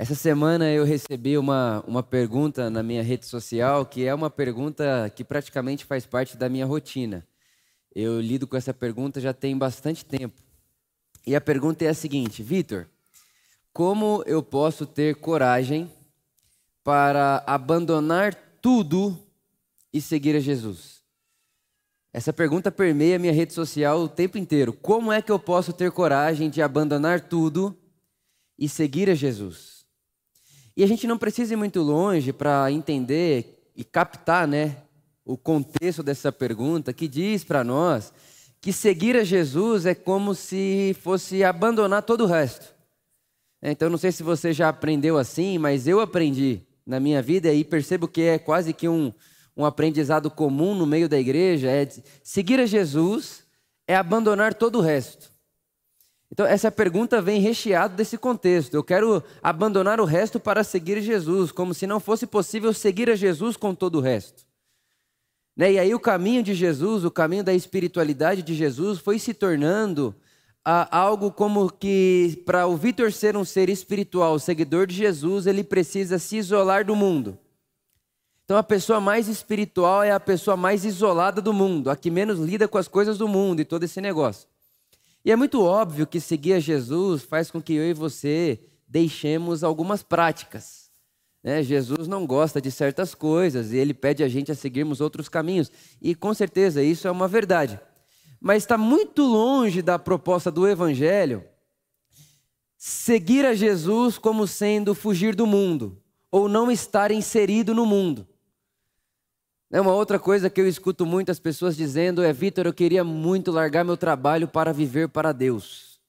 Essa semana eu recebi uma, uma pergunta na minha rede social que é uma pergunta que praticamente faz parte da minha rotina. Eu lido com essa pergunta já tem bastante tempo. E a pergunta é a seguinte: Vitor, como eu posso ter coragem para abandonar tudo e seguir a Jesus? Essa pergunta permeia minha rede social o tempo inteiro. Como é que eu posso ter coragem de abandonar tudo e seguir a Jesus? E a gente não precisa ir muito longe para entender e captar né, o contexto dessa pergunta, que diz para nós que seguir a Jesus é como se fosse abandonar todo o resto. Então, não sei se você já aprendeu assim, mas eu aprendi na minha vida e percebo que é quase que um, um aprendizado comum no meio da igreja: é seguir a Jesus é abandonar todo o resto. Então, essa pergunta vem recheada desse contexto. Eu quero abandonar o resto para seguir Jesus, como se não fosse possível seguir a Jesus com todo o resto. Né? E aí, o caminho de Jesus, o caminho da espiritualidade de Jesus, foi se tornando ah, algo como que, para o Vitor ser um ser espiritual, seguidor de Jesus, ele precisa se isolar do mundo. Então, a pessoa mais espiritual é a pessoa mais isolada do mundo, a que menos lida com as coisas do mundo e todo esse negócio. E é muito óbvio que seguir a Jesus faz com que eu e você deixemos algumas práticas. Né? Jesus não gosta de certas coisas e ele pede a gente a seguirmos outros caminhos. E com certeza isso é uma verdade. Mas está muito longe da proposta do Evangelho seguir a Jesus como sendo fugir do mundo ou não estar inserido no mundo. É uma outra coisa que eu escuto muitas pessoas dizendo é: Vitor, eu queria muito largar meu trabalho para viver para Deus.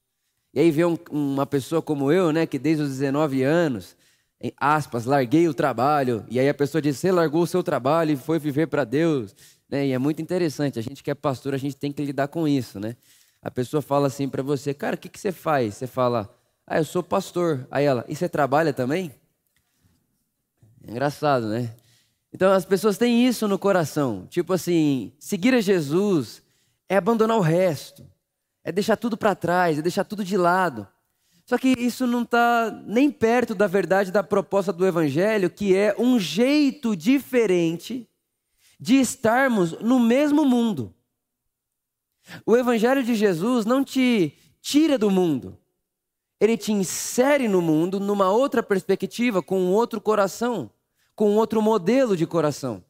E aí vem um, uma pessoa como eu, né, que desde os 19 anos, em aspas, larguei o trabalho. E aí a pessoa diz: Você largou o seu trabalho e foi viver para Deus. Né? E é muito interessante. A gente que é pastor, a gente tem que lidar com isso, né? A pessoa fala assim para você: Cara, o que, que você faz? Você fala: Ah, eu sou pastor. Aí ela: E você trabalha também? É engraçado, né? Então as pessoas têm isso no coração. Tipo assim, seguir a Jesus é abandonar o resto, é deixar tudo para trás, é deixar tudo de lado. Só que isso não está nem perto da verdade da proposta do Evangelho, que é um jeito diferente de estarmos no mesmo mundo. O Evangelho de Jesus não te tira do mundo, ele te insere no mundo numa outra perspectiva, com um outro coração com outro modelo de coração.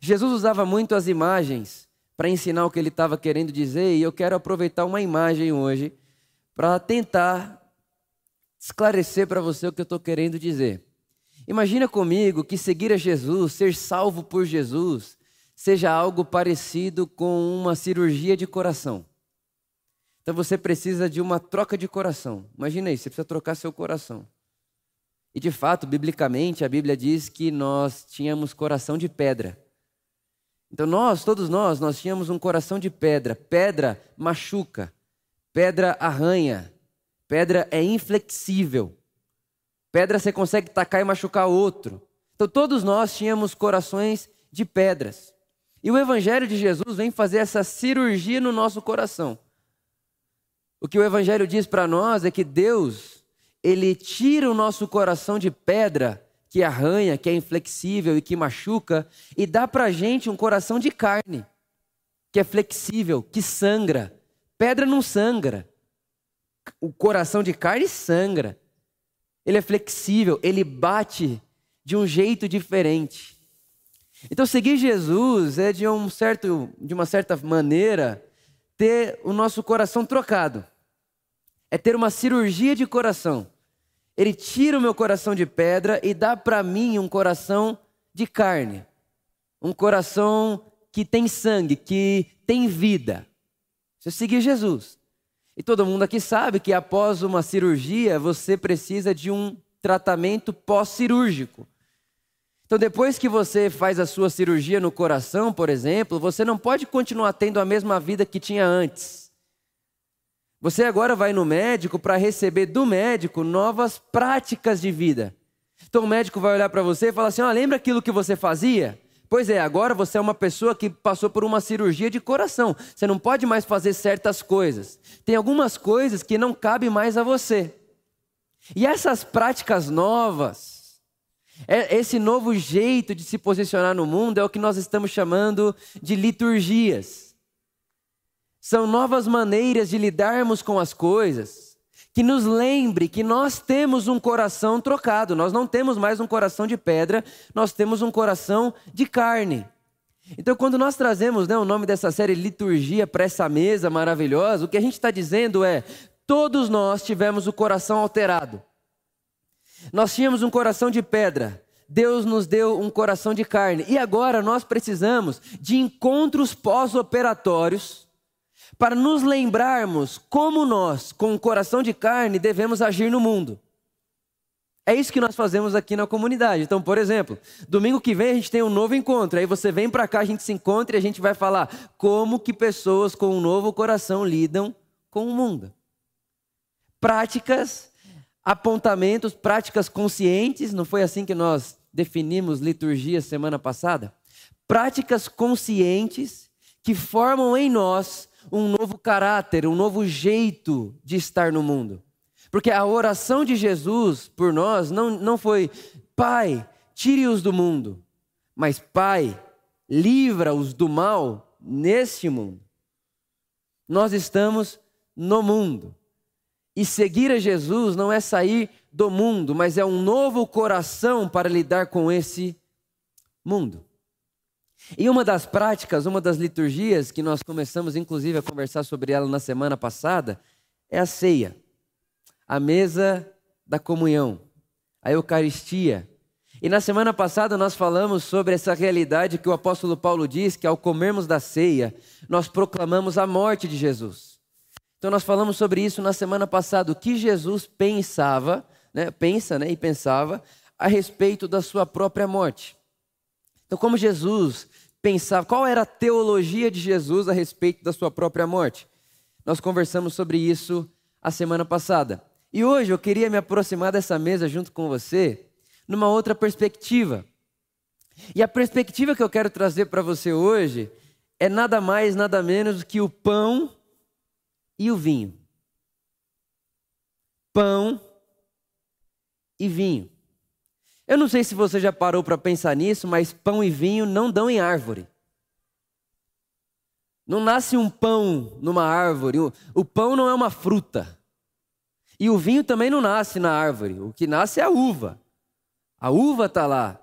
Jesus usava muito as imagens para ensinar o que ele estava querendo dizer, e eu quero aproveitar uma imagem hoje para tentar esclarecer para você o que eu estou querendo dizer. Imagina comigo que seguir a Jesus, ser salvo por Jesus, seja algo parecido com uma cirurgia de coração. Então você precisa de uma troca de coração. Imagina isso, você precisa trocar seu coração. E de fato, biblicamente, a Bíblia diz que nós tínhamos coração de pedra. Então nós, todos nós, nós tínhamos um coração de pedra. Pedra machuca, pedra arranha, pedra é inflexível. Pedra você consegue tacar e machucar outro. Então todos nós tínhamos corações de pedras. E o Evangelho de Jesus vem fazer essa cirurgia no nosso coração. O que o Evangelho diz para nós é que Deus ele tira o nosso coração de pedra, que arranha, que é inflexível e que machuca, e dá para gente um coração de carne, que é flexível, que sangra. Pedra não sangra. O coração de carne sangra. Ele é flexível, ele bate de um jeito diferente. Então, seguir Jesus é de, um certo, de uma certa maneira ter o nosso coração trocado é ter uma cirurgia de coração. Ele tira o meu coração de pedra e dá para mim um coração de carne. Um coração que tem sangue, que tem vida. Você seguir Jesus. E todo mundo aqui sabe que após uma cirurgia você precisa de um tratamento pós-cirúrgico. Então, depois que você faz a sua cirurgia no coração, por exemplo, você não pode continuar tendo a mesma vida que tinha antes. Você agora vai no médico para receber do médico novas práticas de vida. Então o médico vai olhar para você e falar assim: oh, lembra aquilo que você fazia? Pois é, agora você é uma pessoa que passou por uma cirurgia de coração. Você não pode mais fazer certas coisas. Tem algumas coisas que não cabem mais a você. E essas práticas novas, é, esse novo jeito de se posicionar no mundo é o que nós estamos chamando de liturgias. São novas maneiras de lidarmos com as coisas que nos lembre que nós temos um coração trocado, nós não temos mais um coração de pedra, nós temos um coração de carne. Então, quando nós trazemos né, o nome dessa série Liturgia para essa mesa maravilhosa, o que a gente está dizendo é: todos nós tivemos o coração alterado. Nós tínhamos um coração de pedra, Deus nos deu um coração de carne, e agora nós precisamos de encontros pós-operatórios para nos lembrarmos como nós, com o coração de carne, devemos agir no mundo. É isso que nós fazemos aqui na comunidade. Então, por exemplo, domingo que vem a gente tem um novo encontro. Aí você vem para cá, a gente se encontra e a gente vai falar como que pessoas com um novo coração lidam com o mundo. Práticas, apontamentos, práticas conscientes, não foi assim que nós definimos liturgia semana passada? Práticas conscientes que formam em nós um novo caráter, um novo jeito de estar no mundo. Porque a oração de Jesus por nós não, não foi, Pai, tire-os do mundo, mas Pai, livra-os do mal neste mundo. Nós estamos no mundo. E seguir a Jesus não é sair do mundo, mas é um novo coração para lidar com esse mundo. E uma das práticas, uma das liturgias que nós começamos inclusive a conversar sobre ela na semana passada, é a ceia a mesa da comunhão, a Eucaristia. E na semana passada nós falamos sobre essa realidade que o apóstolo Paulo diz que ao comermos da ceia, nós proclamamos a morte de Jesus. Então nós falamos sobre isso na semana passada, o que Jesus pensava, né, pensa né, e pensava a respeito da sua própria morte. Então, como Jesus pensava, qual era a teologia de Jesus a respeito da sua própria morte? Nós conversamos sobre isso a semana passada. E hoje eu queria me aproximar dessa mesa junto com você numa outra perspectiva. E a perspectiva que eu quero trazer para você hoje é nada mais, nada menos que o pão e o vinho. Pão e vinho. Eu não sei se você já parou para pensar nisso, mas pão e vinho não dão em árvore. Não nasce um pão numa árvore. O pão não é uma fruta. E o vinho também não nasce na árvore, o que nasce é a uva. A uva está lá.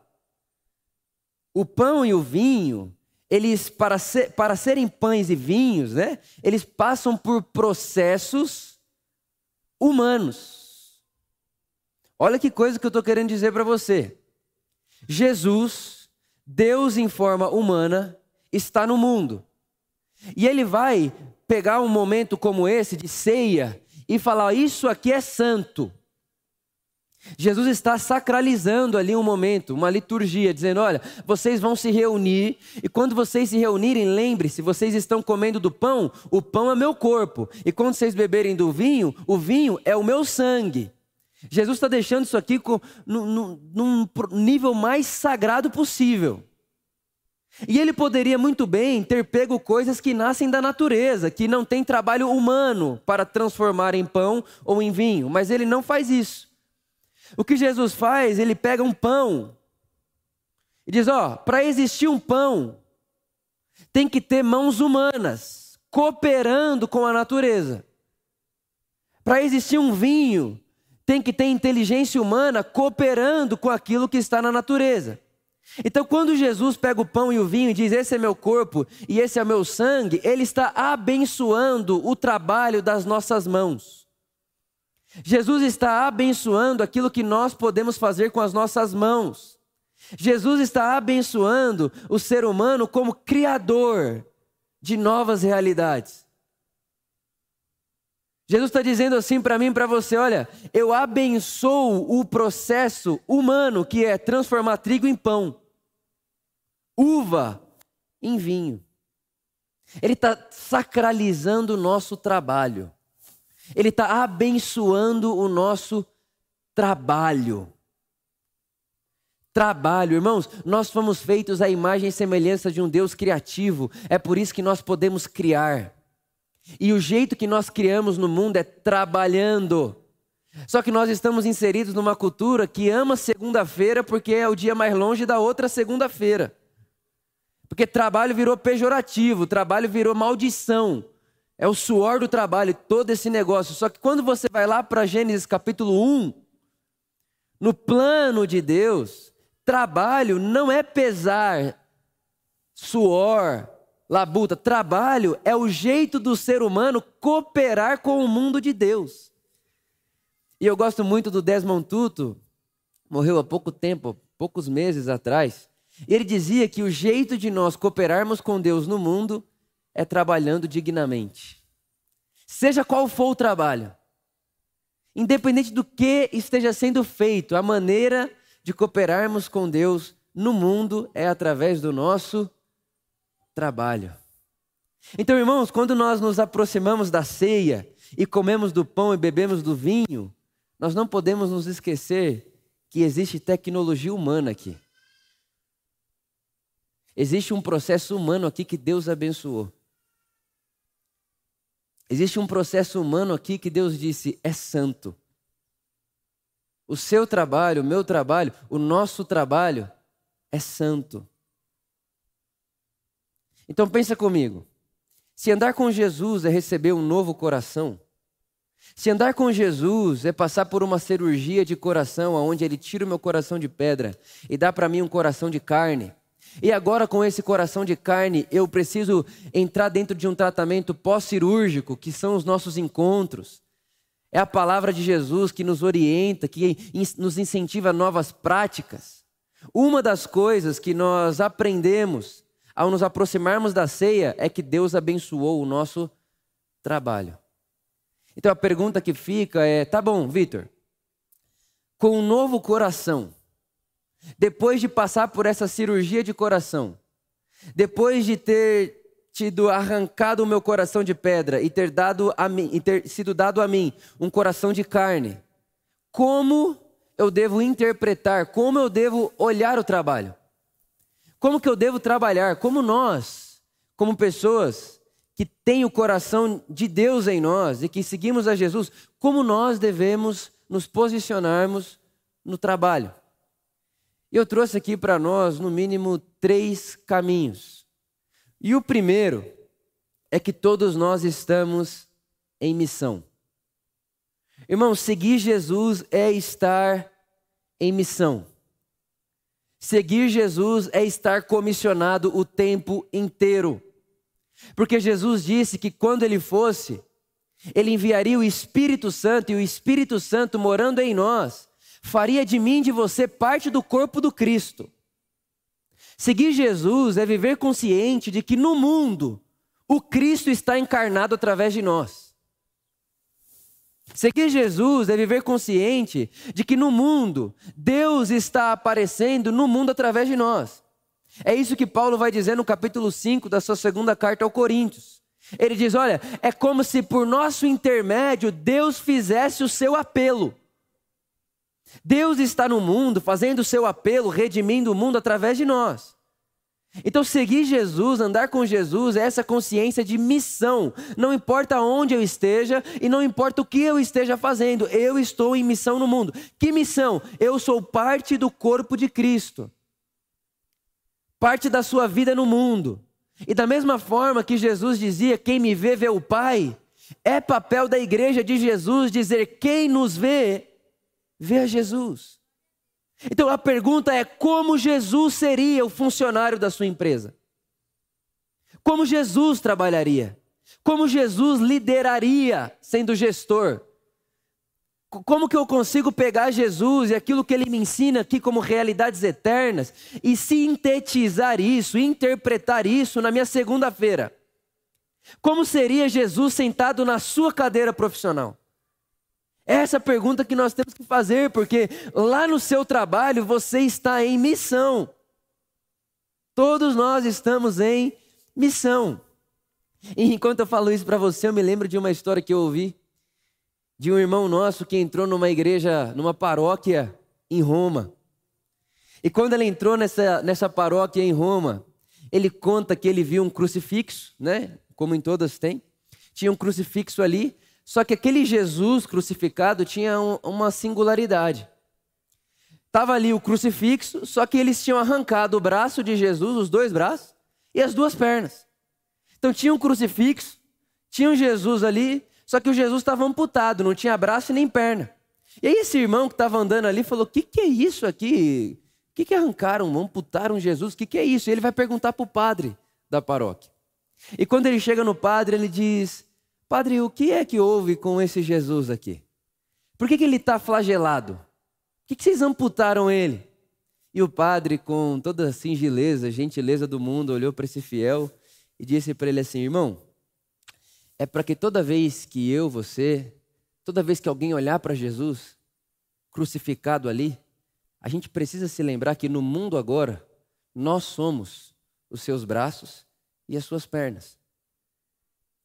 O pão e o vinho, eles, para, ser, para serem pães e vinhos, né, eles passam por processos humanos. Olha que coisa que eu estou querendo dizer para você. Jesus, Deus em forma humana, está no mundo. E ele vai pegar um momento como esse de ceia e falar: Isso aqui é santo. Jesus está sacralizando ali um momento, uma liturgia, dizendo: Olha, vocês vão se reunir, e quando vocês se reunirem, lembre-se: vocês estão comendo do pão, o pão é meu corpo, e quando vocês beberem do vinho, o vinho é o meu sangue. Jesus está deixando isso aqui com, num, num nível mais sagrado possível. E ele poderia muito bem ter pego coisas que nascem da natureza, que não tem trabalho humano para transformar em pão ou em vinho, mas ele não faz isso. O que Jesus faz, ele pega um pão e diz: Ó, para existir um pão, tem que ter mãos humanas cooperando com a natureza. Para existir um vinho, tem que ter inteligência humana cooperando com aquilo que está na natureza. Então, quando Jesus pega o pão e o vinho e diz: Esse é meu corpo e esse é meu sangue, ele está abençoando o trabalho das nossas mãos. Jesus está abençoando aquilo que nós podemos fazer com as nossas mãos. Jesus está abençoando o ser humano como criador de novas realidades. Jesus está dizendo assim para mim para você: olha, eu abençoo o processo humano que é transformar trigo em pão, uva em vinho. Ele está sacralizando o nosso trabalho, ele está abençoando o nosso trabalho. Trabalho, irmãos, nós fomos feitos à imagem e semelhança de um Deus criativo, é por isso que nós podemos criar. E o jeito que nós criamos no mundo é trabalhando. Só que nós estamos inseridos numa cultura que ama segunda-feira porque é o dia mais longe da outra segunda-feira. Porque trabalho virou pejorativo, trabalho virou maldição. É o suor do trabalho, todo esse negócio. Só que quando você vai lá para Gênesis capítulo 1, no plano de Deus, trabalho não é pesar, suor, labuta. Trabalho é o jeito do ser humano cooperar com o mundo de Deus. E eu gosto muito do Desmond Tutu, morreu há pouco tempo, poucos meses atrás. Ele dizia que o jeito de nós cooperarmos com Deus no mundo é trabalhando dignamente. Seja qual for o trabalho, independente do que esteja sendo feito, a maneira de cooperarmos com Deus no mundo é através do nosso trabalho. Então, irmãos, quando nós nos aproximamos da ceia e comemos do pão e bebemos do vinho, nós não podemos nos esquecer que existe tecnologia humana aqui. Existe um processo humano aqui que Deus abençoou. Existe um processo humano aqui que Deus disse é santo. O seu trabalho, o meu trabalho, o nosso trabalho é santo. Então pensa comigo. Se andar com Jesus é receber um novo coração, se andar com Jesus é passar por uma cirurgia de coração, onde Ele tira o meu coração de pedra e dá para mim um coração de carne, e agora, com esse coração de carne, eu preciso entrar dentro de um tratamento pós-cirúrgico, que são os nossos encontros. É a palavra de Jesus que nos orienta, que nos incentiva a novas práticas. Uma das coisas que nós aprendemos ao nos aproximarmos da ceia é que Deus abençoou o nosso trabalho. Então a pergunta que fica é: tá bom, Vitor, com um novo coração, depois de passar por essa cirurgia de coração, depois de ter tido arrancado o meu coração de pedra e ter, dado a mim, e ter sido dado a mim um coração de carne, como eu devo interpretar, como eu devo olhar o trabalho? Como que eu devo trabalhar? Como nós, como pessoas que têm o coração de Deus em nós e que seguimos a Jesus, como nós devemos nos posicionarmos no trabalho? Eu trouxe aqui para nós, no mínimo, três caminhos. E o primeiro é que todos nós estamos em missão. Irmão, seguir Jesus é estar em missão. Seguir Jesus é estar comissionado o tempo inteiro. Porque Jesus disse que quando ele fosse, ele enviaria o Espírito Santo e o Espírito Santo morando em nós faria de mim e de você parte do corpo do Cristo. Seguir Jesus é viver consciente de que no mundo o Cristo está encarnado através de nós. Seguir Jesus é viver consciente de que no mundo Deus está aparecendo no mundo através de nós. É isso que Paulo vai dizer no capítulo 5 da sua segunda carta ao Coríntios. Ele diz: Olha, é como se por nosso intermédio Deus fizesse o seu apelo. Deus está no mundo fazendo o seu apelo, redimindo o mundo através de nós. Então, seguir Jesus, andar com Jesus, é essa consciência de missão. Não importa onde eu esteja e não importa o que eu esteja fazendo, eu estou em missão no mundo. Que missão? Eu sou parte do corpo de Cristo, parte da sua vida no mundo. E da mesma forma que Jesus dizia: Quem me vê, vê o Pai, é papel da igreja de Jesus dizer: Quem nos vê, Vê a Jesus. Então a pergunta é: como Jesus seria o funcionário da sua empresa? Como Jesus trabalharia? Como Jesus lideraria sendo gestor? Como que eu consigo pegar Jesus e aquilo que ele me ensina aqui como realidades eternas e sintetizar isso, interpretar isso na minha segunda-feira? Como seria Jesus sentado na sua cadeira profissional? Essa pergunta que nós temos que fazer, porque lá no seu trabalho você está em missão. Todos nós estamos em missão. E enquanto eu falo isso para você, eu me lembro de uma história que eu ouvi de um irmão nosso que entrou numa igreja, numa paróquia em Roma. E quando ele entrou nessa, nessa paróquia em Roma, ele conta que ele viu um crucifixo, né? Como em todas tem. Tinha um crucifixo ali, Só que aquele Jesus crucificado tinha um, uma singularidade. Estava ali o crucifixo, só que eles tinham arrancado o braço de Jesus, os dois braços, e as duas pernas. Então tinha um crucifixo, tinha um Jesus ali, só que o Jesus estava amputado, não tinha braço nem perna. E aí esse irmão que estava andando ali falou: O que, que é isso aqui? O que, que arrancaram, amputaram Jesus? O que, que é isso? E ele vai perguntar para o padre da paróquia. E quando ele chega no padre, ele diz: Padre, o que é que houve com esse Jesus aqui? Por que, que ele está flagelado? Por que, que vocês amputaram ele? E o padre, com toda a singeleza, gentileza do mundo, olhou para esse fiel e disse para ele assim: Irmão, é para que toda vez que eu, você, toda vez que alguém olhar para Jesus crucificado ali, a gente precisa se lembrar que no mundo agora, nós somos os seus braços e as suas pernas.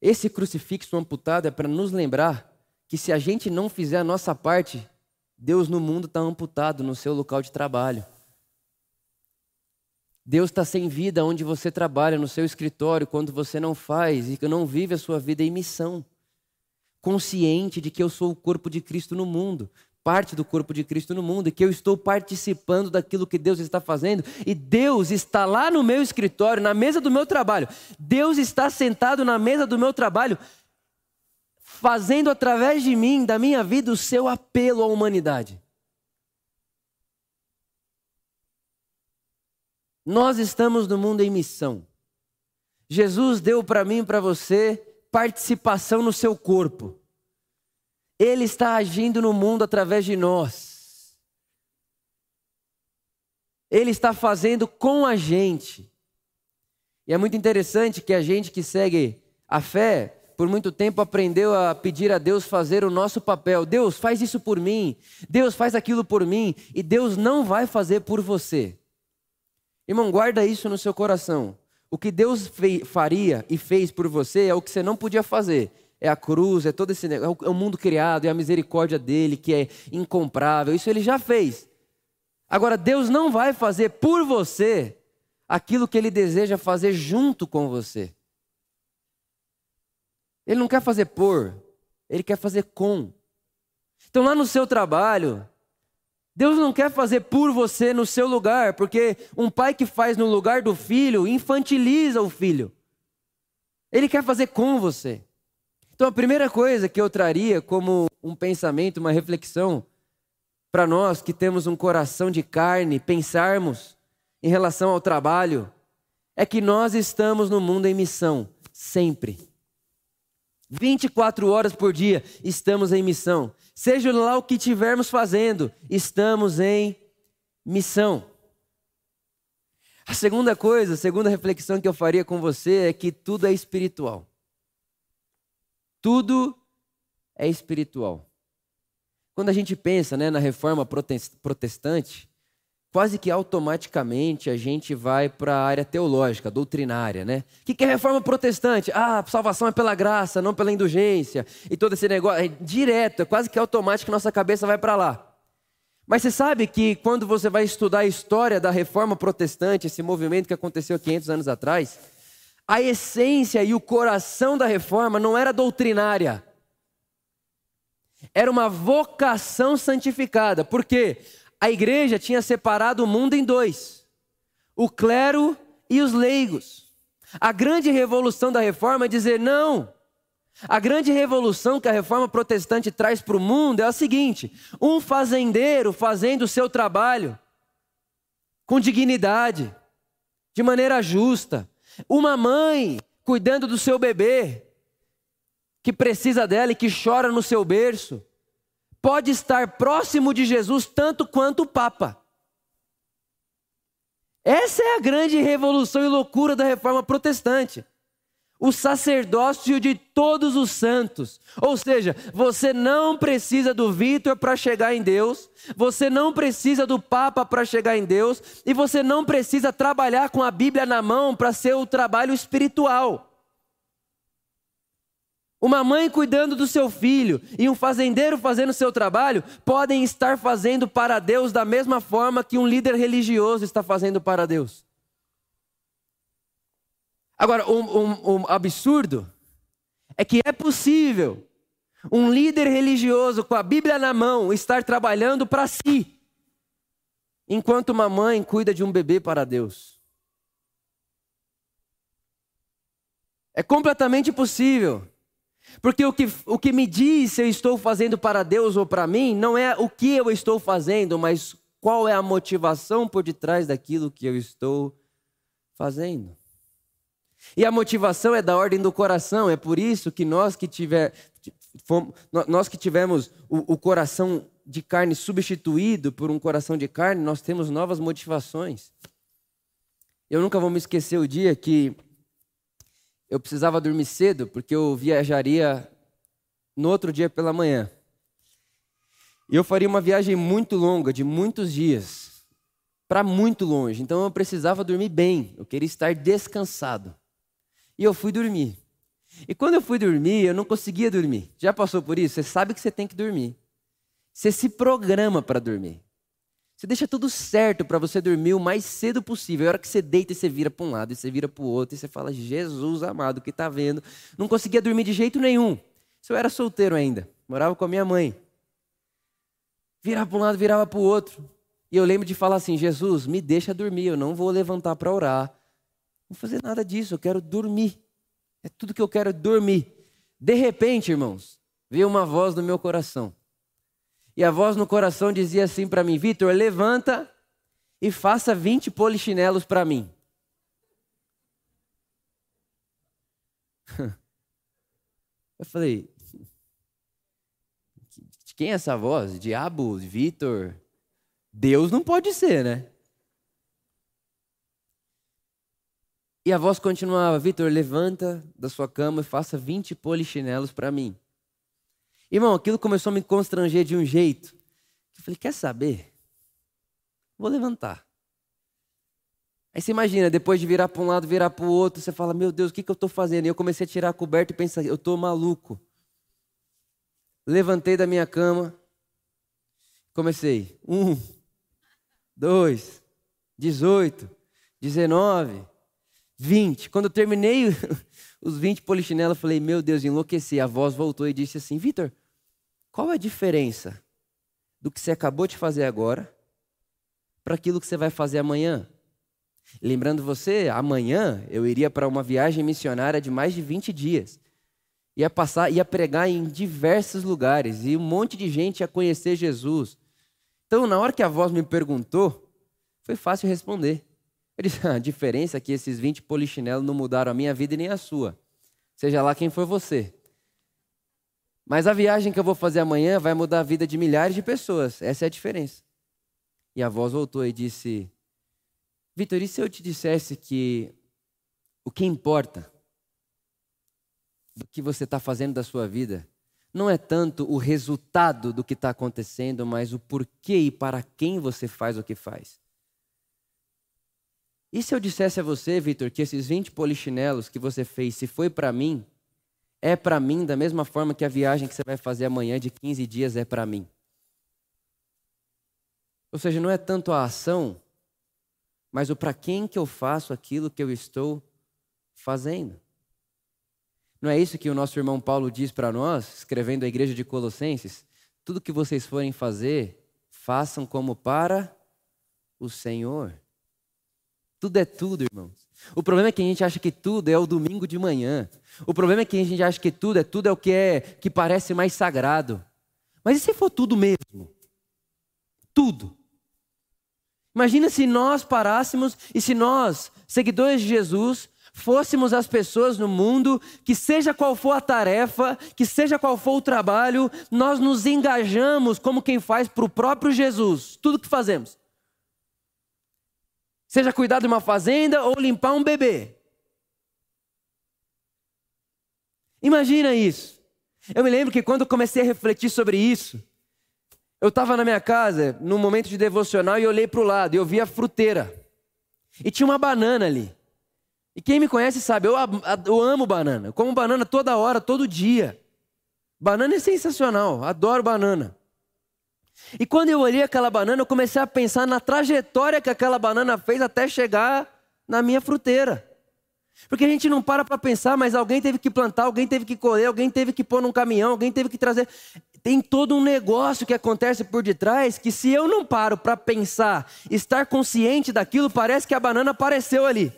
Esse crucifixo amputado é para nos lembrar que se a gente não fizer a nossa parte, Deus no mundo está amputado no seu local de trabalho. Deus está sem vida onde você trabalha, no seu escritório, quando você não faz e não vive a sua vida em missão. Consciente de que eu sou o corpo de Cristo no mundo, parte do corpo de Cristo no mundo, e que eu estou participando daquilo que Deus está fazendo, e Deus está lá no meu escritório, na mesa do meu trabalho. Deus está sentado na mesa do meu trabalho, fazendo através de mim, da minha vida, o seu apelo à humanidade. Nós estamos no mundo em missão. Jesus deu para mim e para você participação no seu corpo. Ele está agindo no mundo através de nós. Ele está fazendo com a gente. E é muito interessante que a gente que segue a fé por muito tempo aprendeu a pedir a Deus fazer o nosso papel. Deus, faz isso por mim. Deus, faz aquilo por mim. E Deus não vai fazer por você. Irmão, guarda isso no seu coração. O que Deus faria e fez por você é o que você não podia fazer. É a cruz, é todo esse negócio, é o mundo criado, é a misericórdia dele que é incomprável. Isso ele já fez. Agora, Deus não vai fazer por você aquilo que ele deseja fazer junto com você. Ele não quer fazer por, ele quer fazer com. Então, lá no seu trabalho, Deus não quer fazer por você no seu lugar, porque um pai que faz no lugar do filho infantiliza o filho. Ele quer fazer com você. Então, a primeira coisa que eu traria como um pensamento, uma reflexão, para nós que temos um coração de carne, pensarmos em relação ao trabalho, é que nós estamos no mundo em missão, sempre. 24 horas por dia estamos em missão. Seja lá o que estivermos fazendo, estamos em missão. A segunda coisa, a segunda reflexão que eu faria com você é que tudo é espiritual. Tudo é espiritual. Quando a gente pensa né, na reforma protestante, quase que automaticamente a gente vai para a área teológica, doutrinária, né? O que é reforma protestante? Ah, salvação é pela graça, não pela indulgência. E todo esse negócio, é direto, é quase que automático nossa cabeça vai para lá. Mas você sabe que quando você vai estudar a história da reforma protestante, esse movimento que aconteceu 500 anos atrás, a essência e o coração da reforma não era doutrinária. Era uma vocação santificada. Por quê? a igreja tinha separado o mundo em dois: o clero e os leigos. A grande revolução da reforma é dizer não. A grande revolução que a reforma protestante traz para o mundo é a seguinte: um fazendeiro fazendo o seu trabalho com dignidade, de maneira justa, uma mãe cuidando do seu bebê, que precisa dela e que chora no seu berço, pode estar próximo de Jesus tanto quanto o Papa. Essa é a grande revolução e loucura da reforma protestante. O sacerdócio de todos os santos. Ou seja, você não precisa do Vítor para chegar em Deus, você não precisa do Papa para chegar em Deus, e você não precisa trabalhar com a Bíblia na mão para ser o trabalho espiritual. Uma mãe cuidando do seu filho e um fazendeiro fazendo seu trabalho podem estar fazendo para Deus da mesma forma que um líder religioso está fazendo para Deus. Agora, o um, um, um absurdo é que é possível Um líder religioso com a Bíblia na mão estar trabalhando para si, enquanto uma mãe cuida de um bebê para Deus. É completamente impossível. Porque o que, o que me diz se eu estou fazendo para Deus ou para mim não é o que eu estou fazendo, mas qual é a motivação por detrás daquilo que eu estou fazendo. E a motivação é da ordem do coração, é por isso que nós que, tiver, nós que tivemos o, o coração de carne substituído por um coração de carne, nós temos novas motivações. Eu nunca vou me esquecer o dia que eu precisava dormir cedo, porque eu viajaria no outro dia pela manhã. E eu faria uma viagem muito longa, de muitos dias, para muito longe. Então eu precisava dormir bem, eu queria estar descansado. E eu fui dormir. E quando eu fui dormir, eu não conseguia dormir. Já passou por isso? Você sabe que você tem que dormir. Você se programa para dormir. Você deixa tudo certo para você dormir o mais cedo possível. A hora que você deita, você vira para um lado e você vira para o outro e você fala: Jesus amado, que está vendo? Não conseguia dormir de jeito nenhum. Se eu era solteiro ainda, morava com a minha mãe. Virava para um lado, virava para o outro. E eu lembro de falar assim: Jesus, me deixa dormir, eu não vou levantar para orar. Vou fazer nada disso, eu quero dormir. É tudo que eu quero, dormir. De repente, irmãos, veio uma voz no meu coração. E a voz no coração dizia assim para mim: Vitor, levanta e faça 20 polichinelos para mim. Eu falei: de quem é essa voz? Diabo, Vitor? Deus não pode ser, né? E a voz continuava: Vitor, levanta da sua cama e faça 20 polichinelos para mim. Irmão, aquilo começou a me constranger de um jeito. Eu falei, quer saber? Vou levantar. Aí você imagina, depois de virar para um lado, virar para o outro, você fala, meu Deus, o que, que eu estou fazendo? E eu comecei a tirar a coberta e pensar, eu estou maluco. Levantei da minha cama, comecei. Um, dois, dezoito, dezenove, vinte. Quando eu terminei os vinte polichinelos, eu falei, meu Deus, enlouqueci. A voz voltou e disse assim, Vitor, qual a diferença do que você acabou de fazer agora para aquilo que você vai fazer amanhã? Lembrando você, amanhã eu iria para uma viagem missionária de mais de 20 dias. Ia passar, ia pregar em diversos lugares e um monte de gente ia conhecer Jesus. Então, na hora que a voz me perguntou, foi fácil responder. A diferença é que esses 20 polichinelos não mudaram a minha vida e nem a sua. Seja lá quem for você. Mas a viagem que eu vou fazer amanhã vai mudar a vida de milhares de pessoas. Essa é a diferença. E a voz voltou e disse: Vitor, e se eu te dissesse que o que importa do que você está fazendo da sua vida não é tanto o resultado do que está acontecendo, mas o porquê e para quem você faz o que faz? E se eu dissesse a você, Vitor, que esses 20 polichinelos que você fez, se foi para mim, é para mim da mesma forma que a viagem que você vai fazer amanhã de 15 dias é para mim. Ou seja, não é tanto a ação, mas o para quem que eu faço aquilo que eu estou fazendo. Não é isso que o nosso irmão Paulo diz para nós, escrevendo a igreja de Colossenses? Tudo que vocês forem fazer, façam como para o Senhor. Tudo é tudo, irmãos. O problema é que a gente acha que tudo é o domingo de manhã. O problema é que a gente acha que tudo é tudo é o que é que parece mais sagrado. Mas e se for tudo mesmo? Tudo. Imagina se nós parássemos e se nós, seguidores de Jesus, fôssemos as pessoas no mundo que seja qual for a tarefa, que seja qual for o trabalho, nós nos engajamos como quem faz para o próprio Jesus, tudo que fazemos. Seja cuidar de uma fazenda ou limpar um bebê. Imagina isso. Eu me lembro que quando comecei a refletir sobre isso, eu estava na minha casa, num momento de devocional, e olhei para o lado, e eu vi a fruteira. E tinha uma banana ali. E quem me conhece sabe, eu, eu amo banana. Eu como banana toda hora, todo dia. Banana é sensacional, adoro banana. E quando eu olhei aquela banana, eu comecei a pensar na trajetória que aquela banana fez até chegar na minha fruteira. Porque a gente não para para pensar, mas alguém teve que plantar, alguém teve que colher, alguém teve que pôr num caminhão, alguém teve que trazer. Tem todo um negócio que acontece por detrás que se eu não paro para pensar, estar consciente daquilo, parece que a banana apareceu ali.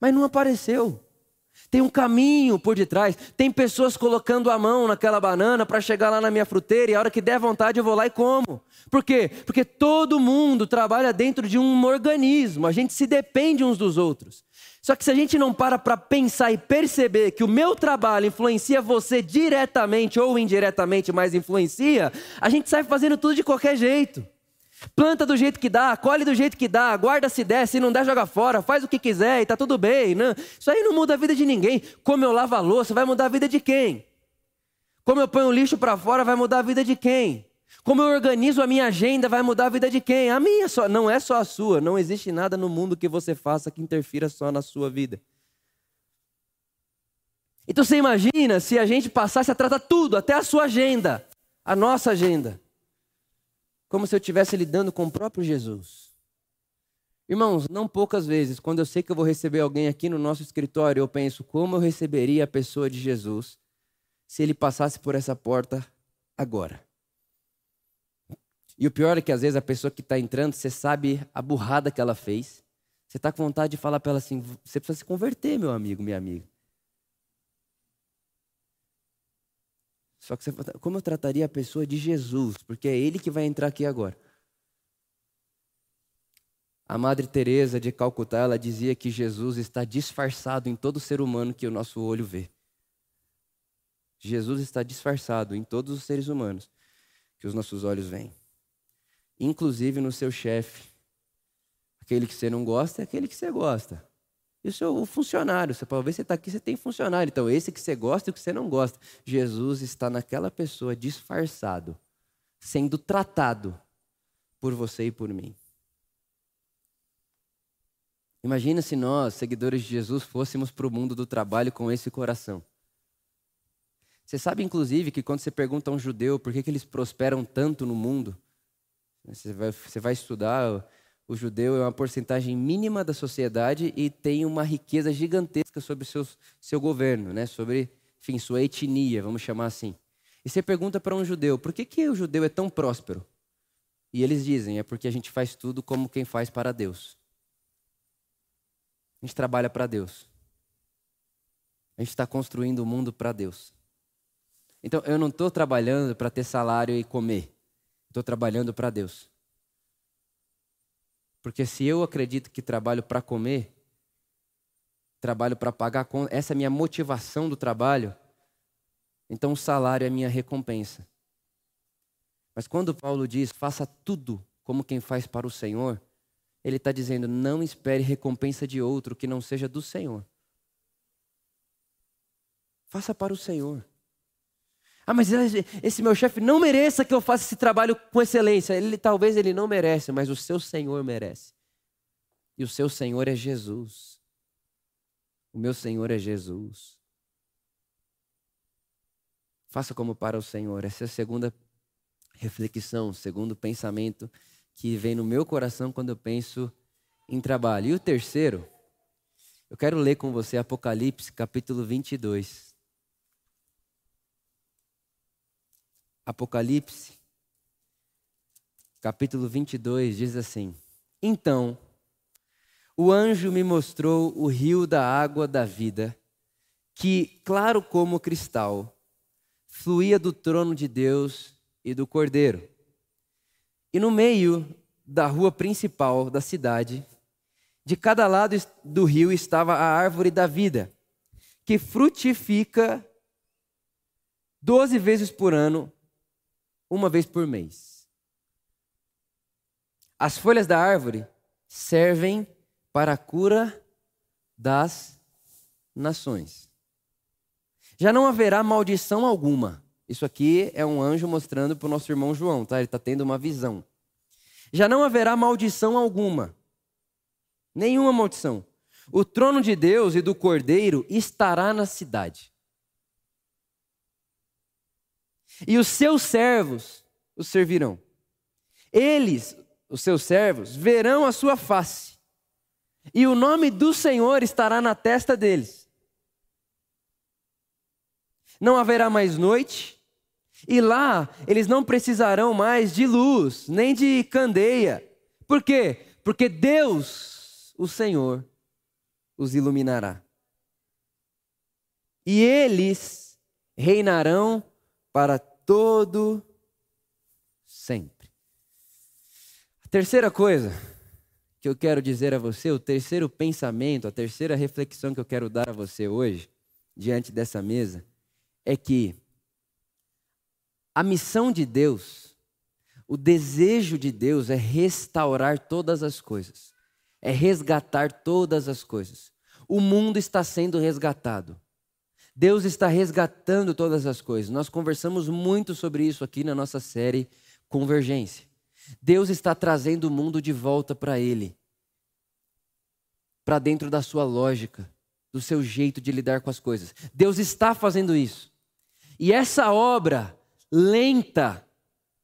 Mas não apareceu. Tem um caminho por detrás. Tem pessoas colocando a mão naquela banana para chegar lá na minha fruteira e a hora que der vontade eu vou lá e como. Por quê? Porque todo mundo trabalha dentro de um organismo. A gente se depende uns dos outros. Só que se a gente não para para pensar e perceber que o meu trabalho influencia você diretamente ou indiretamente, mas influencia, a gente sai fazendo tudo de qualquer jeito. Planta do jeito que dá, colhe do jeito que dá, guarda se der, se não der, joga fora, faz o que quiser e tá tudo bem. Não. Né? Isso aí não muda a vida de ninguém. Como eu lavo a louça, vai mudar a vida de quem? Como eu ponho o lixo para fora, vai mudar a vida de quem? Como eu organizo a minha agenda, vai mudar a vida de quem? A minha só, não é só a sua. Não existe nada no mundo que você faça que interfira só na sua vida. Então você imagina se a gente passasse a tratar tudo, até a sua agenda, a nossa agenda como se eu estivesse lidando com o próprio Jesus. Irmãos, não poucas vezes, quando eu sei que eu vou receber alguém aqui no nosso escritório, eu penso como eu receberia a pessoa de Jesus se ele passasse por essa porta agora. E o pior é que às vezes a pessoa que está entrando, você sabe a burrada que ela fez. Você está com vontade de falar para ela assim: você precisa se converter, meu amigo, minha amiga. Só que você, como eu trataria a pessoa de Jesus? Porque é ele que vai entrar aqui agora. A Madre Teresa de Calcutá, ela dizia que Jesus está disfarçado em todo ser humano que o nosso olho vê. Jesus está disfarçado em todos os seres humanos que os nossos olhos veem. Inclusive no seu chefe. Aquele que você não gosta é aquele que você gosta. Isso é o funcionário. Você pode ver você está aqui, você tem funcionário. Então, esse que você gosta e o que você não gosta. Jesus está naquela pessoa disfarçado, sendo tratado por você e por mim. Imagina se nós, seguidores de Jesus, fôssemos para o mundo do trabalho com esse coração. Você sabe, inclusive, que quando você pergunta a um judeu por que, que eles prosperam tanto no mundo, você vai, você vai estudar o judeu é uma porcentagem mínima da sociedade e tem uma riqueza gigantesca sobre seu, seu governo, né? sobre enfim, sua etnia, vamos chamar assim. E você pergunta para um judeu, por que, que o judeu é tão próspero? E eles dizem, é porque a gente faz tudo como quem faz para Deus. A gente trabalha para Deus. A gente está construindo o mundo para Deus. Então, eu não estou trabalhando para ter salário e comer. Estou trabalhando para Deus. Porque se eu acredito que trabalho para comer, trabalho para pagar conta, essa é a minha motivação do trabalho, então o salário é a minha recompensa. Mas quando Paulo diz, faça tudo como quem faz para o Senhor, ele está dizendo, não espere recompensa de outro que não seja do Senhor. Faça para o Senhor. Ah, mas esse meu chefe não mereça que eu faça esse trabalho com excelência. Ele talvez ele não merece, mas o seu Senhor merece. E o seu Senhor é Jesus. O meu Senhor é Jesus. Faça como para o Senhor. Essa é a segunda reflexão, segundo pensamento que vem no meu coração quando eu penso em trabalho. E o terceiro, eu quero ler com você Apocalipse capítulo 22. Apocalipse, capítulo 22, diz assim: Então, o anjo me mostrou o rio da água da vida, que, claro como cristal, fluía do trono de Deus e do cordeiro. E no meio da rua principal da cidade, de cada lado do rio estava a árvore da vida, que frutifica doze vezes por ano uma vez por mês. As folhas da árvore servem para a cura das nações. Já não haverá maldição alguma. Isso aqui é um anjo mostrando para o nosso irmão João, tá? Ele está tendo uma visão. Já não haverá maldição alguma. Nenhuma maldição. O trono de Deus e do cordeiro estará na cidade. E os seus servos os servirão. Eles, os seus servos, verão a sua face, e o nome do Senhor estará na testa deles. Não haverá mais noite, e lá eles não precisarão mais de luz, nem de candeia. Por quê? Porque Deus, o Senhor, os iluminará. E eles reinarão para todo sempre. A terceira coisa que eu quero dizer a você, o terceiro pensamento, a terceira reflexão que eu quero dar a você hoje, diante dessa mesa, é que a missão de Deus, o desejo de Deus é restaurar todas as coisas, é resgatar todas as coisas. O mundo está sendo resgatado. Deus está resgatando todas as coisas. Nós conversamos muito sobre isso aqui na nossa série Convergência. Deus está trazendo o mundo de volta para Ele, para dentro da sua lógica, do seu jeito de lidar com as coisas. Deus está fazendo isso. E essa obra lenta,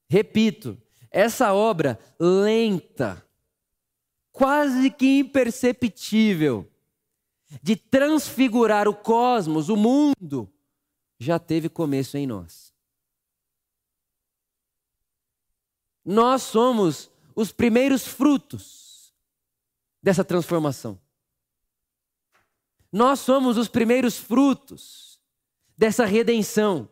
repito, essa obra lenta, quase que imperceptível, de transfigurar o cosmos, o mundo, já teve começo em nós. Nós somos os primeiros frutos dessa transformação. Nós somos os primeiros frutos dessa redenção.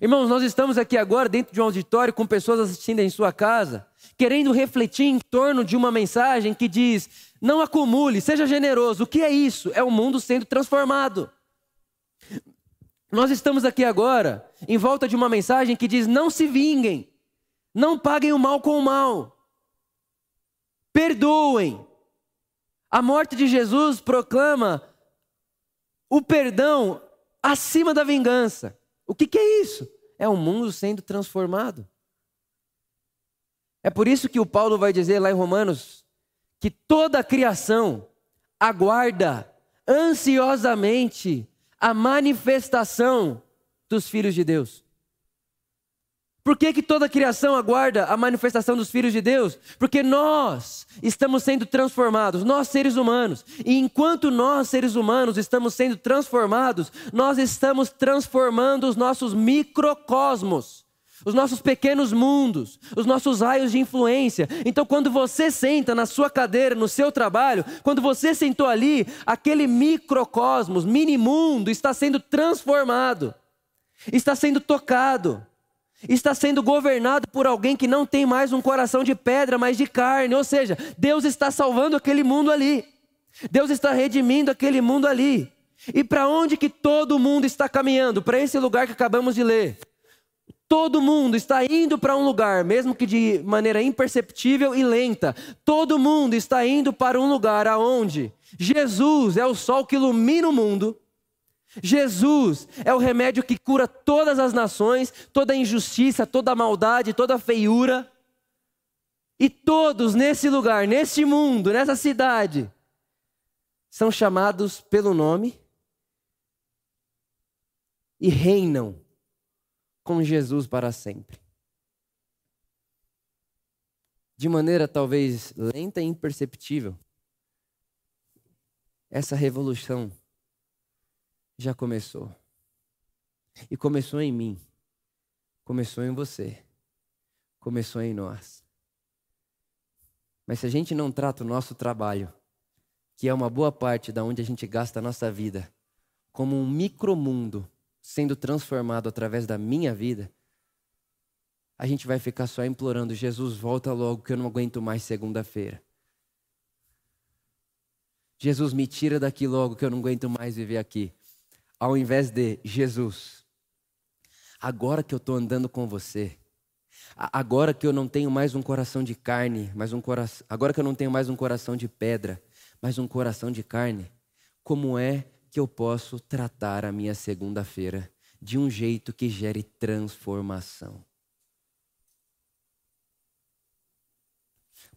Irmãos, nós estamos aqui agora dentro de um auditório com pessoas assistindo em sua casa, querendo refletir em torno de uma mensagem que diz: não acumule, seja generoso. O que é isso? É o mundo sendo transformado. Nós estamos aqui agora em volta de uma mensagem que diz: não se vinguem, não paguem o mal com o mal, perdoem. A morte de Jesus proclama o perdão acima da vingança. O que, que é isso? É o mundo sendo transformado. É por isso que o Paulo vai dizer lá em Romanos que toda a criação aguarda ansiosamente a manifestação dos filhos de Deus. Por que, que toda a criação aguarda a manifestação dos filhos de Deus? Porque nós estamos sendo transformados, nós seres humanos. E enquanto nós, seres humanos, estamos sendo transformados, nós estamos transformando os nossos microcosmos, os nossos pequenos mundos, os nossos raios de influência. Então, quando você senta na sua cadeira, no seu trabalho, quando você sentou ali, aquele microcosmos, mini mundo, está sendo transformado, está sendo tocado está sendo governado por alguém que não tem mais um coração de pedra, mas de carne. Ou seja, Deus está salvando aquele mundo ali. Deus está redimindo aquele mundo ali. E para onde que todo mundo está caminhando? Para esse lugar que acabamos de ler. Todo mundo está indo para um lugar, mesmo que de maneira imperceptível e lenta. Todo mundo está indo para um lugar aonde Jesus é o sol que ilumina o mundo Jesus é o remédio que cura todas as nações, toda injustiça, toda maldade, toda feiura. E todos nesse lugar, neste mundo, nessa cidade, são chamados pelo nome e reinam com Jesus para sempre. De maneira talvez lenta e imperceptível, essa revolução já começou. E começou em mim, começou em você, começou em nós. Mas se a gente não trata o nosso trabalho, que é uma boa parte da onde a gente gasta a nossa vida, como um micromundo sendo transformado através da minha vida, a gente vai ficar só implorando: Jesus, volta logo que eu não aguento mais segunda-feira. Jesus, me tira daqui logo que eu não aguento mais viver aqui ao invés de Jesus, agora que eu estou andando com você, agora que eu não tenho mais um coração de carne, mas um coração, agora que eu não tenho mais um coração de pedra, mas um coração de carne, como é que eu posso tratar a minha segunda-feira de um jeito que gere transformação?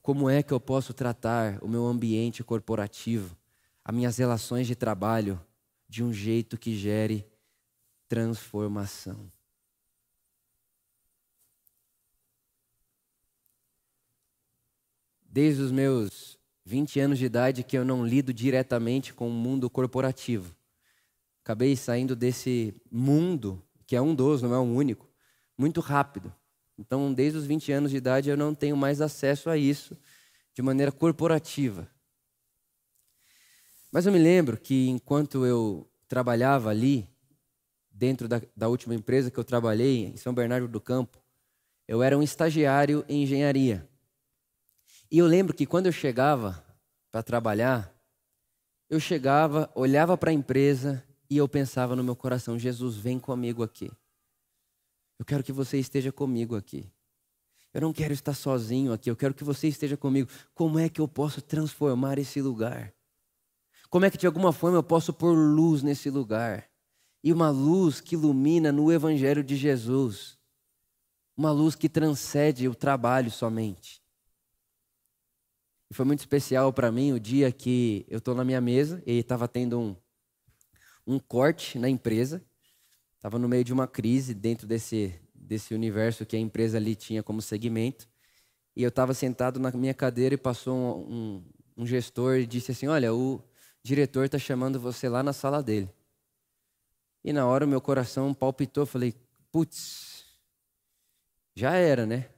Como é que eu posso tratar o meu ambiente corporativo, as minhas relações de trabalho, de um jeito que gere transformação. Desde os meus 20 anos de idade que eu não lido diretamente com o mundo corporativo. Acabei saindo desse mundo, que é um dos, não é um único, muito rápido. Então, desde os 20 anos de idade, eu não tenho mais acesso a isso de maneira corporativa. Mas eu me lembro que enquanto eu trabalhava ali, dentro da, da última empresa que eu trabalhei, em São Bernardo do Campo, eu era um estagiário em engenharia. E eu lembro que quando eu chegava para trabalhar, eu chegava, olhava para a empresa e eu pensava no meu coração: Jesus, vem comigo aqui. Eu quero que você esteja comigo aqui. Eu não quero estar sozinho aqui, eu quero que você esteja comigo. Como é que eu posso transformar esse lugar? Como é que de alguma forma eu posso pôr luz nesse lugar? E uma luz que ilumina no Evangelho de Jesus. Uma luz que transcende o trabalho somente. E foi muito especial para mim o dia que eu estou na minha mesa e estava tendo um, um corte na empresa. Estava no meio de uma crise dentro desse, desse universo que a empresa ali tinha como segmento. E eu estava sentado na minha cadeira e passou um, um, um gestor e disse assim: Olha, o, diretor está chamando você lá na sala dele. E na hora o meu coração palpitou, falei, putz, já era, né?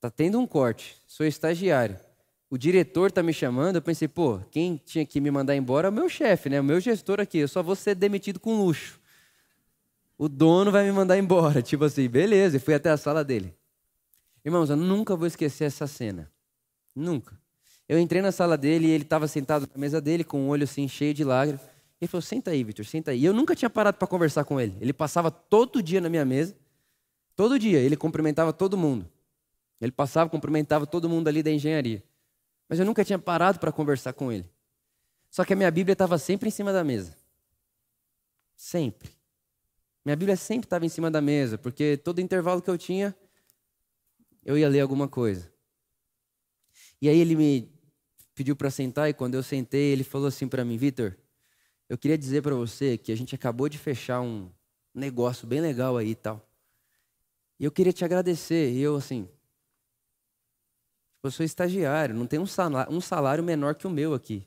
Tá tendo um corte, sou estagiário. O diretor tá me chamando, eu pensei, pô, quem tinha que me mandar embora é o meu chefe, né? O meu gestor aqui, eu só vou ser demitido com luxo. O dono vai me mandar embora, tipo assim, beleza, e fui até a sala dele. Irmãos, eu nunca vou esquecer essa cena. Nunca. Eu entrei na sala dele e ele estava sentado na mesa dele com o um olho assim cheio de lágrimas. Ele falou: Senta aí, Vitor, senta aí. E eu nunca tinha parado para conversar com ele. Ele passava todo dia na minha mesa. Todo dia. Ele cumprimentava todo mundo. Ele passava, cumprimentava todo mundo ali da engenharia. Mas eu nunca tinha parado para conversar com ele. Só que a minha Bíblia estava sempre em cima da mesa. Sempre. Minha Bíblia sempre estava em cima da mesa, porque todo intervalo que eu tinha, eu ia ler alguma coisa. E aí ele me pediu para sentar e quando eu sentei, ele falou assim para mim, Vitor, eu queria dizer para você que a gente acabou de fechar um negócio bem legal aí e tal. E eu queria te agradecer. E eu assim, eu sou estagiário, não tem um salário, menor que o meu aqui.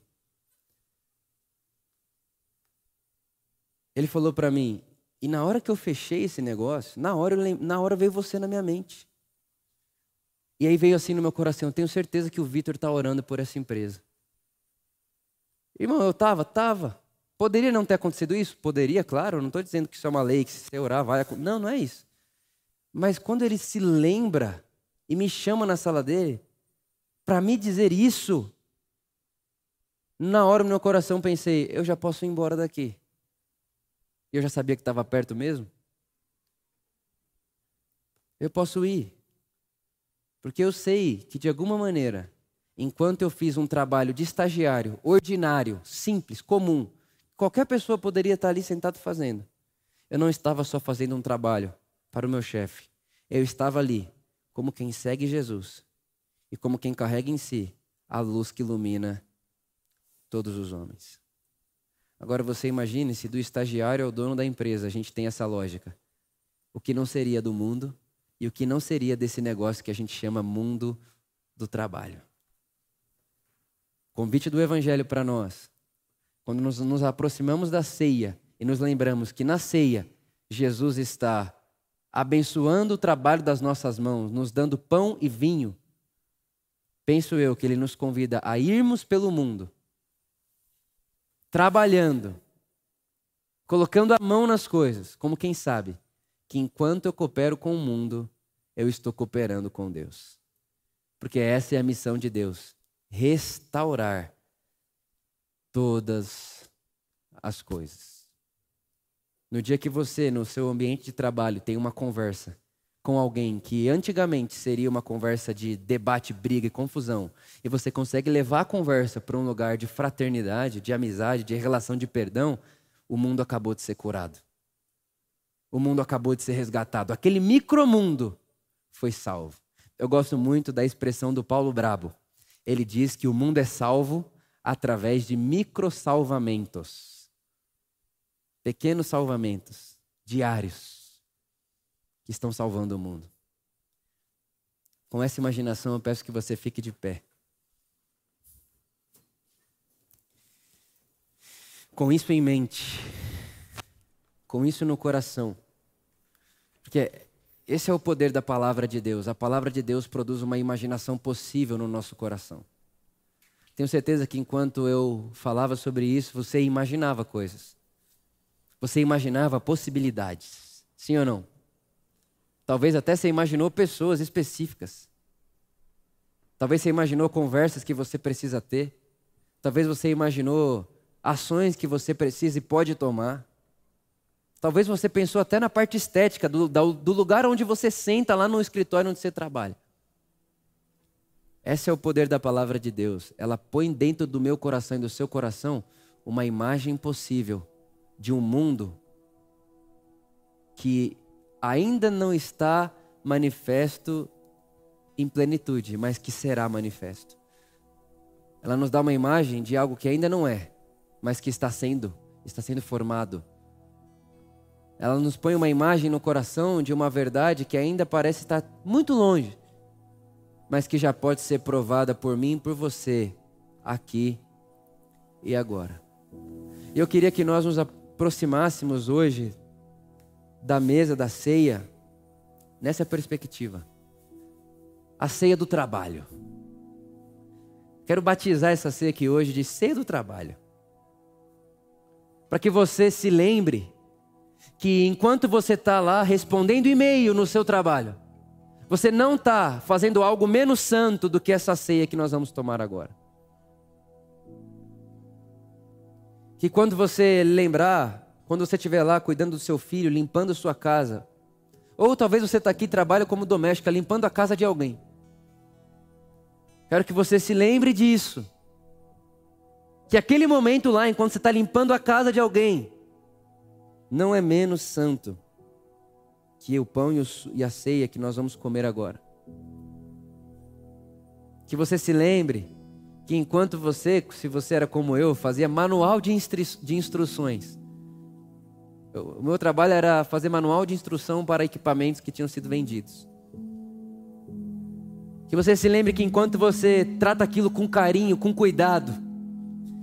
Ele falou para mim, e na hora que eu fechei esse negócio, na hora, na hora veio você na minha mente. E aí veio assim no meu coração, eu tenho certeza que o Vitor está orando por essa empresa. Irmão, eu estava, estava. Poderia não ter acontecido isso? Poderia, claro. Eu não estou dizendo que isso é uma lei, que se você orar vai. Não, não é isso. Mas quando ele se lembra e me chama na sala dele, para me dizer isso, na hora no meu coração pensei, eu já posso ir embora daqui. Eu já sabia que estava perto mesmo. Eu posso ir. Porque eu sei que, de alguma maneira, enquanto eu fiz um trabalho de estagiário, ordinário, simples, comum, qualquer pessoa poderia estar ali sentado fazendo. Eu não estava só fazendo um trabalho para o meu chefe. Eu estava ali como quem segue Jesus e como quem carrega em si a luz que ilumina todos os homens. Agora você imagine se do estagiário ao dono da empresa a gente tem essa lógica. O que não seria do mundo e o que não seria desse negócio que a gente chama mundo do trabalho. Convite do Evangelho para nós. Quando nos, nos aproximamos da ceia e nos lembramos que na ceia Jesus está abençoando o trabalho das nossas mãos, nos dando pão e vinho, penso eu que ele nos convida a irmos pelo mundo, trabalhando, colocando a mão nas coisas, como quem sabe, que enquanto eu coopero com o mundo, eu estou cooperando com Deus. Porque essa é a missão de Deus: restaurar todas as coisas. No dia que você, no seu ambiente de trabalho, tem uma conversa com alguém que antigamente seria uma conversa de debate, briga e confusão, e você consegue levar a conversa para um lugar de fraternidade, de amizade, de relação de perdão, o mundo acabou de ser curado o mundo acabou de ser resgatado. Aquele micromundo foi salvo. Eu gosto muito da expressão do Paulo Brabo. Ele diz que o mundo é salvo através de microsalvamentos. Pequenos salvamentos diários que estão salvando o mundo. Com essa imaginação, eu peço que você fique de pé. Com isso em mente, com isso no coração, porque esse é o poder da palavra de Deus. A palavra de Deus produz uma imaginação possível no nosso coração. Tenho certeza que enquanto eu falava sobre isso, você imaginava coisas. Você imaginava possibilidades. Sim ou não? Talvez até você imaginou pessoas específicas. Talvez você imaginou conversas que você precisa ter. Talvez você imaginou ações que você precisa e pode tomar. Talvez você pensou até na parte estética do, do lugar onde você senta lá no escritório onde você trabalha. Esse é o poder da palavra de Deus. Ela põe dentro do meu coração e do seu coração uma imagem possível de um mundo que ainda não está manifesto em plenitude, mas que será manifesto. Ela nos dá uma imagem de algo que ainda não é, mas que está sendo, está sendo formado. Ela nos põe uma imagem no coração de uma verdade que ainda parece estar muito longe, mas que já pode ser provada por mim e por você, aqui e agora. E eu queria que nós nos aproximássemos hoje da mesa da ceia nessa perspectiva. A ceia do trabalho. Quero batizar essa ceia aqui hoje de ceia do trabalho. Para que você se lembre que enquanto você está lá respondendo e-mail no seu trabalho, você não está fazendo algo menos santo do que essa ceia que nós vamos tomar agora. Que quando você lembrar, quando você estiver lá cuidando do seu filho, limpando sua casa, ou talvez você está aqui e trabalha como doméstica, limpando a casa de alguém. Quero que você se lembre disso. Que aquele momento lá, enquanto você está limpando a casa de alguém, não é menos santo que o pão e a ceia que nós vamos comer agora. Que você se lembre que enquanto você, se você era como eu, fazia manual de, instru de instruções. O meu trabalho era fazer manual de instrução para equipamentos que tinham sido vendidos. Que você se lembre que enquanto você trata aquilo com carinho, com cuidado,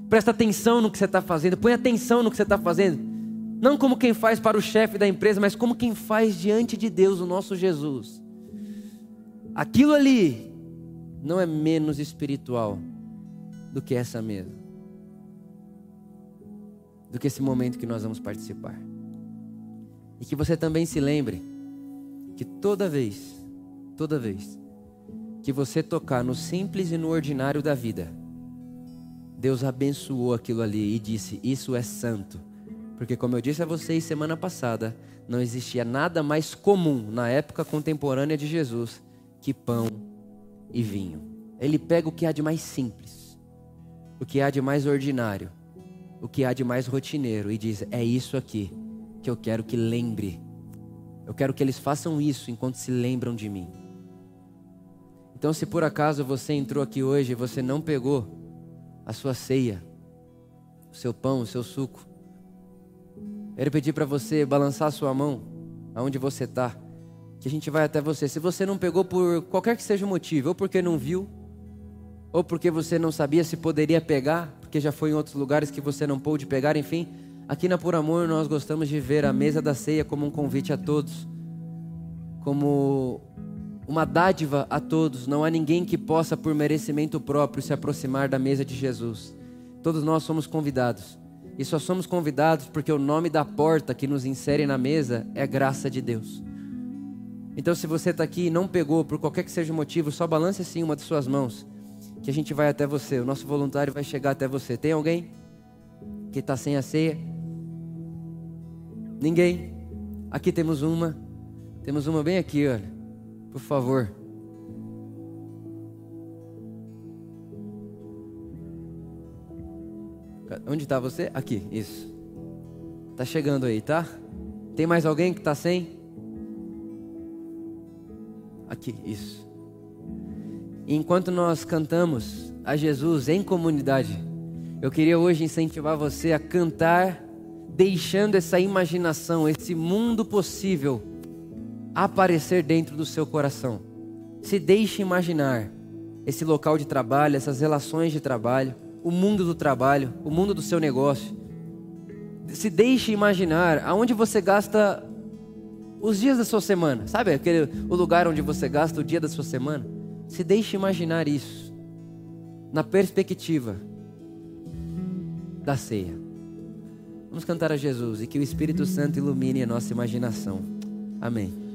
presta atenção no que você está fazendo, põe atenção no que você está fazendo, não como quem faz para o chefe da empresa, mas como quem faz diante de Deus, o nosso Jesus. Aquilo ali não é menos espiritual do que essa mesa, do que esse momento que nós vamos participar. E que você também se lembre que toda vez, toda vez que você tocar no simples e no ordinário da vida, Deus abençoou aquilo ali e disse: Isso é santo porque, como eu disse a vocês semana passada, não existia nada mais comum na época contemporânea de Jesus que pão e vinho. Ele pega o que há de mais simples, o que há de mais ordinário, o que há de mais rotineiro e diz: É isso aqui que eu quero que lembre. Eu quero que eles façam isso enquanto se lembram de mim. Então, se por acaso você entrou aqui hoje e você não pegou a sua ceia, o seu pão, o seu suco, Quero pedir para você balançar a sua mão aonde você está, que a gente vai até você. Se você não pegou por qualquer que seja o motivo, ou porque não viu, ou porque você não sabia se poderia pegar, porque já foi em outros lugares que você não pôde pegar, enfim, aqui na Por Amor nós gostamos de ver a mesa da ceia como um convite a todos, como uma dádiva a todos. Não há ninguém que possa, por merecimento próprio, se aproximar da mesa de Jesus. Todos nós somos convidados. E só somos convidados porque o nome da porta que nos insere na mesa é graça de Deus. Então, se você está aqui e não pegou, por qualquer que seja o motivo, só balance assim uma de suas mãos, que a gente vai até você. O nosso voluntário vai chegar até você. Tem alguém que está sem a ceia? Ninguém? Aqui temos uma. Temos uma bem aqui, olha. Por favor. Onde está você? Aqui, isso. Tá chegando aí, tá? Tem mais alguém que está sem? Aqui, isso. Enquanto nós cantamos a Jesus em comunidade, eu queria hoje incentivar você a cantar, deixando essa imaginação, esse mundo possível aparecer dentro do seu coração. Se deixe imaginar esse local de trabalho, essas relações de trabalho, o mundo do trabalho, o mundo do seu negócio. Se deixe imaginar aonde você gasta os dias da sua semana, sabe aquele o lugar onde você gasta o dia da sua semana? Se deixe imaginar isso na perspectiva da ceia. Vamos cantar a Jesus e que o Espírito Santo ilumine a nossa imaginação. Amém.